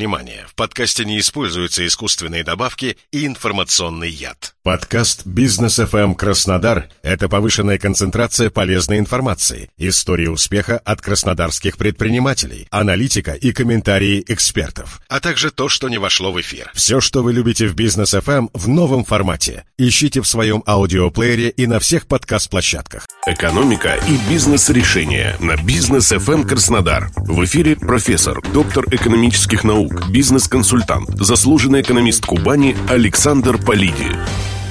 внимание, в подкасте не используются искусственные добавки и информационный яд. Подкаст «Бизнес FM Краснодар» — это повышенная концентрация полезной информации, истории успеха от краснодарских предпринимателей, аналитика и комментарии экспертов, а также то, что не вошло в эфир. Все, что вы любите в «Бизнес FM» в новом формате. Ищите в своем аудиоплеере и на всех подкаст-площадках. Экономика и бизнес-решения на «Бизнес FM Краснодар». В эфире профессор, доктор экономических наук, бизнес-консультант, заслуженный экономист Кубани Александр Полиди.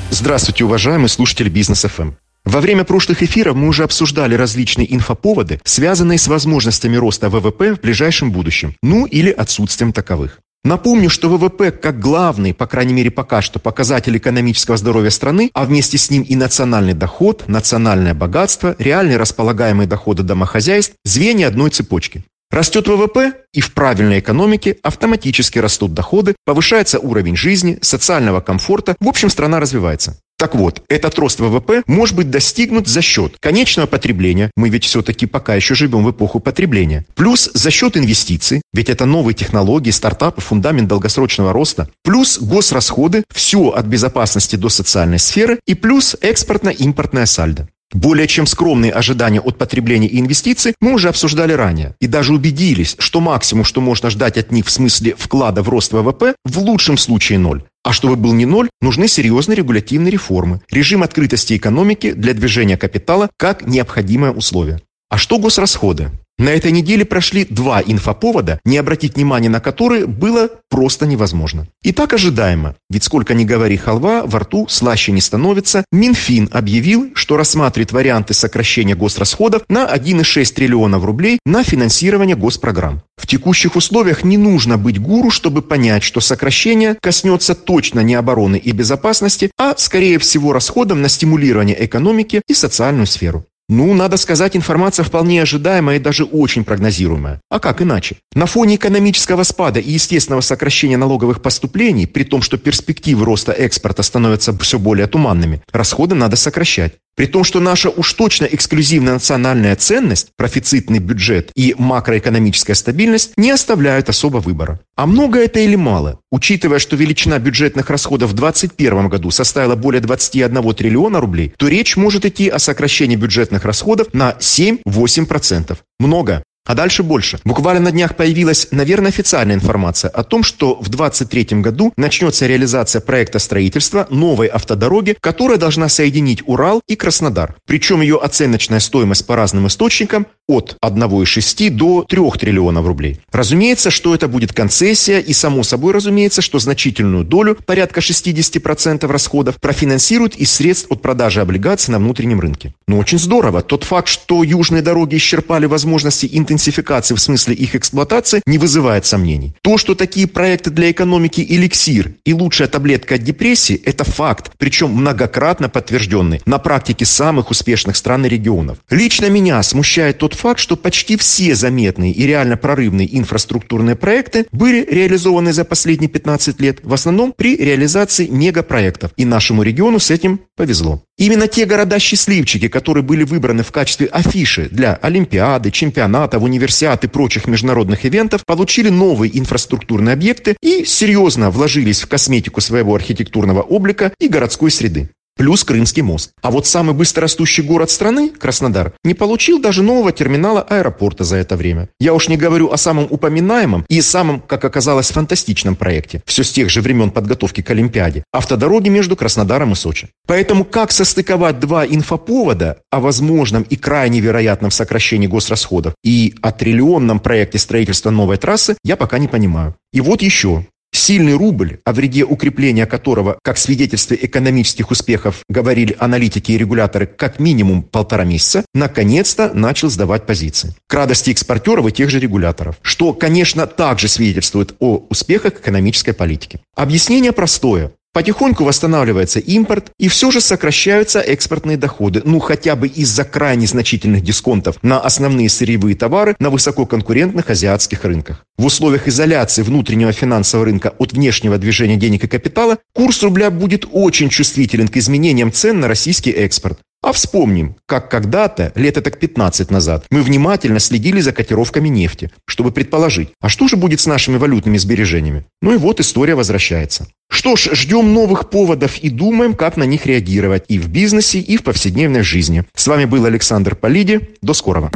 Здравствуйте, уважаемые слушатели Бизнес ФМ. Во время прошлых эфиров мы уже обсуждали различные инфоповоды, связанные с возможностями роста ВВП в ближайшем будущем, ну или отсутствием таковых. Напомню, что ВВП как главный, по крайней мере пока что, показатель экономического здоровья страны, а вместе с ним и национальный доход, национальное богатство, реальные располагаемые доходы домохозяйств – звенья одной цепочки. Растет ВВП, и в правильной экономике автоматически растут доходы, повышается уровень жизни, социального комфорта, в общем, страна развивается. Так вот, этот рост ВВП может быть достигнут за счет конечного потребления, мы ведь все-таки пока еще живем в эпоху потребления, плюс за счет инвестиций, ведь это новые технологии, стартапы, фундамент долгосрочного роста, плюс госрасходы, все от безопасности до социальной сферы. И плюс экспортно-импортная сальдо. Более чем скромные ожидания от потребления и инвестиций мы уже обсуждали ранее. И даже убедились, что максимум, что можно ждать от них в смысле вклада в рост ВВП, в лучшем случае ноль. А чтобы был не ноль, нужны серьезные регулятивные реформы, режим открытости экономики для движения капитала как необходимое условие. А что госрасходы? На этой неделе прошли два инфоповода, не обратить внимания на которые было просто невозможно. И так ожидаемо, ведь сколько ни говори халва, во рту слаще не становится, Минфин объявил, что рассматривает варианты сокращения госрасходов на 1,6 триллионов рублей на финансирование госпрограмм. В текущих условиях не нужно быть гуру, чтобы понять, что сокращение коснется точно не обороны и безопасности, а скорее всего расходов на стимулирование экономики и социальную сферу. Ну, надо сказать, информация вполне ожидаемая и даже очень прогнозируемая. А как иначе? На фоне экономического спада и естественного сокращения налоговых поступлений, при том, что перспективы роста экспорта становятся все более туманными, расходы надо сокращать. При том, что наша уж точно эксклюзивная национальная ценность, профицитный бюджет и макроэкономическая стабильность не оставляют особо выбора. А много это или мало? Учитывая, что величина бюджетных расходов в 2021 году составила более 21 триллиона рублей, то речь может идти о сокращении бюджетных расходов на 7-8%. Много. А дальше больше. Буквально на днях появилась, наверное, официальная информация о том, что в 2023 году начнется реализация проекта строительства новой автодороги, которая должна соединить Урал и Краснодар. Причем ее оценочная стоимость по разным источникам от 1,6 до 3 триллионов рублей. Разумеется, что это будет концессия, и само собой разумеется, что значительную долю, порядка 60% расходов, профинансируют из средств от продажи облигаций на внутреннем рынке. Но очень здорово. Тот факт, что южные дороги исчерпали возможности интенсификации в смысле их эксплуатации, не вызывает сомнений. То, что такие проекты для экономики эликсир и лучшая таблетка от депрессии, это факт, причем многократно подтвержденный на практике самых успешных стран и регионов. Лично меня смущает тот факт, что почти все заметные и реально прорывные инфраструктурные проекты были реализованы за последние 15 лет, в основном при реализации мегапроектов. И нашему региону с этим повезло. Именно те города-счастливчики, которые были выбраны в качестве афиши для Олимпиады, чемпионатов, универсиад и прочих международных ивентов, получили новые инфраструктурные объекты и серьезно вложились в косметику своего архитектурного облика и городской среды плюс Крымский мост. А вот самый быстрорастущий город страны, Краснодар, не получил даже нового терминала аэропорта за это время. Я уж не говорю о самом упоминаемом и самом, как оказалось, фантастичном проекте, все с тех же времен подготовки к Олимпиаде, автодороги между Краснодаром и Сочи. Поэтому как состыковать два инфоповода о возможном и крайне вероятном сокращении госрасходов и о триллионном проекте строительства новой трассы, я пока не понимаю. И вот еще. Сильный рубль, о вреде укрепления которого, как свидетельство экономических успехов, говорили аналитики и регуляторы как минимум полтора месяца, наконец-то начал сдавать позиции. К радости экспортеров и тех же регуляторов. Что, конечно, также свидетельствует о успехах экономической политики. Объяснение простое. Потихоньку восстанавливается импорт, и все же сокращаются экспортные доходы, ну хотя бы из-за крайне значительных дисконтов на основные сырьевые товары на высококонкурентных азиатских рынках. В условиях изоляции внутреннего финансового рынка от внешнего движения денег и капитала курс рубля будет очень чувствителен к изменениям цен на российский экспорт. А вспомним, как когда-то, лет так 15 назад, мы внимательно следили за котировками нефти, чтобы предположить, а что же будет с нашими валютными сбережениями? Ну и вот история возвращается. Что ж, ждем новых поводов и думаем, как на них реагировать и в бизнесе, и в повседневной жизни. С вами был Александр Полиди. До скорого.